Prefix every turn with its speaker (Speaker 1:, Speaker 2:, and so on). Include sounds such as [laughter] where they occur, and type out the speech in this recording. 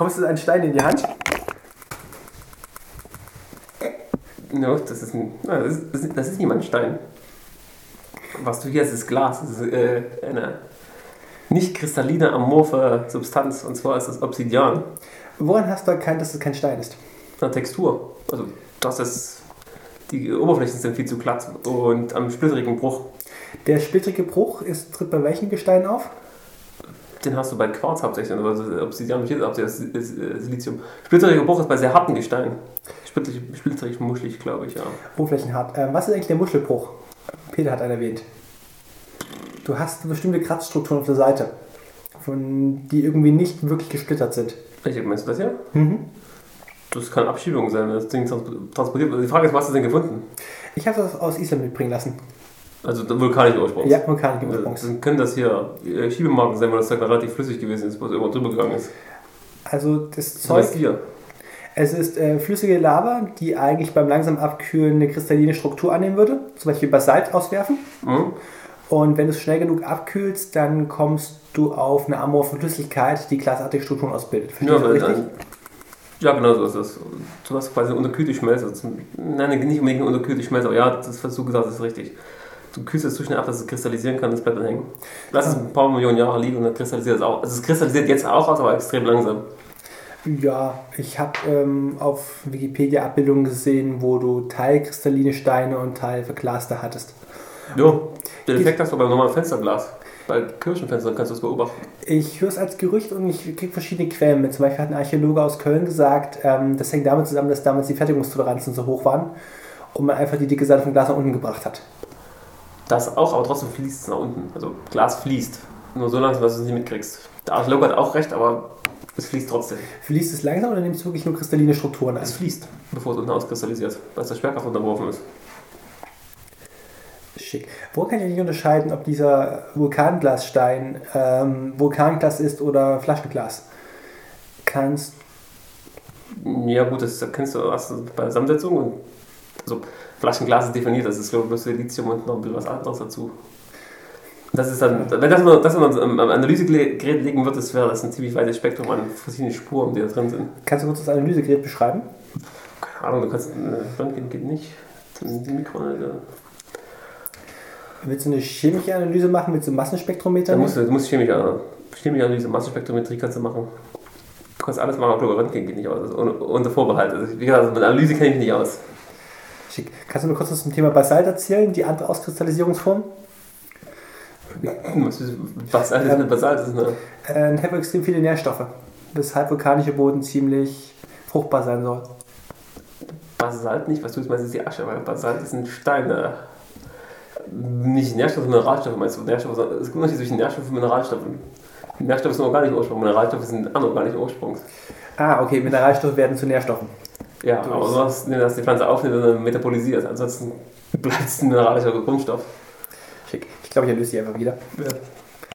Speaker 1: bekommst du einen Stein in die Hand.
Speaker 2: No, das ist ein. na, Das ist, das ist, niemand Stein. Was du hier hast, ist Glas. Das ist äh, eine nicht kristalline, amorphe Substanz. Und zwar ist das Obsidian.
Speaker 1: Woran hast du erkannt, dass es kein Stein ist?
Speaker 2: Eine Textur. Also, das ist. Die Oberflächen sind viel zu glatt und am splitterigen Bruch.
Speaker 1: Der splittrige Bruch ist, tritt bei welchen Gesteinen auf?
Speaker 2: Den hast du bei Quarz hauptsächlich, also Obsidian hauptsächlich Silizium. Splitteriger Bruch ist bei sehr harten Gesteinen. Splitterig, splitterig muschelig, glaube ich, ja.
Speaker 1: Oberflächenhart. Ähm, was ist eigentlich der Muschelbruch? Peter hat einen erwähnt. Du hast bestimmte Kratzstrukturen auf der Seite, von, die irgendwie nicht wirklich gesplittert sind.
Speaker 2: Welche meinst du das hier?
Speaker 1: Mhm.
Speaker 2: Das kann Abschiebung sein, wenn das Ding trans- transportiert wird. Die Frage ist, was hast du denn gefunden?
Speaker 1: Ich habe das aus Island mitbringen lassen.
Speaker 2: Also vulkanische Ursprung.
Speaker 1: Ja, vulkanischen Ursprungs.
Speaker 2: Dann können das hier äh, Schiebemarken sein, weil das Zeug relativ flüssig gewesen ist, wo es immer drüber gegangen ist.
Speaker 1: Also das
Speaker 2: Zeug
Speaker 1: Zeug,
Speaker 2: hier.
Speaker 1: es ist äh, flüssige Lava, die eigentlich beim langsam Abkühlen eine kristalline Struktur annehmen würde, zum Beispiel Basalt auswerfen.
Speaker 2: Mhm.
Speaker 1: Und wenn du es schnell genug abkühlst, dann kommst du auf eine amorphe Flüssigkeit, die glasartige Strukturen ausbildet. Verstehst
Speaker 2: Ja,
Speaker 1: du richtig?
Speaker 2: dann, ja, genau so ist das. Du hast quasi eine unterkühlte Schmelze. Das- Nein, nicht unbedingt eine unterkühlte Schmelze, aber ja, das, was du gesagt hast, ist richtig. Du kühlst es zu schnell ab, dass es kristallisieren kann, das bleibt dann hängen. Lass es ein paar Millionen Jahre liegen und dann kristallisiert es auch. Also es kristallisiert jetzt auch aus, aber extrem langsam.
Speaker 1: Ja, ich habe ähm, auf Wikipedia Abbildungen gesehen, wo du teilkristalline Steine und teil verglaste hattest.
Speaker 2: Ja, den Effekt hast du beim normalen Fensterglas. Bei Kirchenfenstern kannst du es beobachten.
Speaker 1: Ich höre es als Gerücht und ich kriege verschiedene Quellen mit. Zum Beispiel hat ein Archäologe aus Köln gesagt, ähm, das hängt damit zusammen, dass damals die Fertigungstoleranzen so hoch waren und man einfach die dicke Seite vom Glas nach unten gebracht hat.
Speaker 2: Das auch, aber trotzdem fließt es nach unten. Also Glas fließt. Nur so langsam, dass du es nicht mitkriegst. Der Archäologe hat auch recht, aber es fließt trotzdem.
Speaker 1: Fließt es langsam oder nimmst du wirklich nur kristalline Strukturen an?
Speaker 2: Es fließt, bevor es unten auskristallisiert, weil es der Schwerkraft unterworfen ist.
Speaker 1: Schick. Wo kann ich eigentlich unterscheiden, ob dieser Vulkanglasstein ähm, Vulkanglas ist oder Flaschenglas? Kannst
Speaker 2: Ja gut, das erkennst du erst bei der Zusammensetzung. Und also Flaschenglas ist definiert, das ist glaube ich bloß Silizium und noch ein bisschen was anderes dazu. Das ist dann, wenn das man, das man am Analysegerät legen wird, das wäre das ein ziemlich weites Spektrum an verschiedenen Spuren, die da drin sind.
Speaker 1: Kannst du kurz das Analysegerät beschreiben?
Speaker 2: Keine Ahnung, du kannst, äh, Röntgen geht nicht. Äh,
Speaker 1: Willst du eine chemische Analyse machen mit so einem Massenspektrometer?
Speaker 2: Da musst du, du musst chemische, chemische Analyse, Massenspektrometrie kannst du machen. Du kannst alles machen, aber Röntgen geht nicht aus. Also ohne, unter Vorbehalt. Also, wie gesagt, mit Analyse kenne ich nicht aus.
Speaker 1: Schick. Kannst du nur kurz was zum Thema Basalt erzählen, die andere Auskristallisierungsform?
Speaker 2: Was ist was alles eine Basalt ist, ne?
Speaker 1: Äh, hat extrem viele Nährstoffe, weshalb vulkanischer Boden ziemlich fruchtbar sein soll.
Speaker 2: Basalt nicht, was du jetzt meinst, ist die Asche, weil Basalt ist ein Stein. Äh, nicht Nährstoffe, Mineralstoffe meinst du? Nährstoffe, es gibt Unterschied zwischen Nährstoffen und Mineralstoffen. Nährstoffe sind organischen Ursprung, Mineralstoffe sind anorganischen Ursprungs.
Speaker 1: Ah, okay, Mineralstoffe werden zu Nährstoffen.
Speaker 2: Ja, aber du, dass die Pflanze aufnimmt und dann metabolisiert. Ansonsten [laughs] bleibt es ein mineralischer Grundstoff.
Speaker 1: Schick. Ich glaube, ich erlöse die einfach wieder.
Speaker 2: Ja.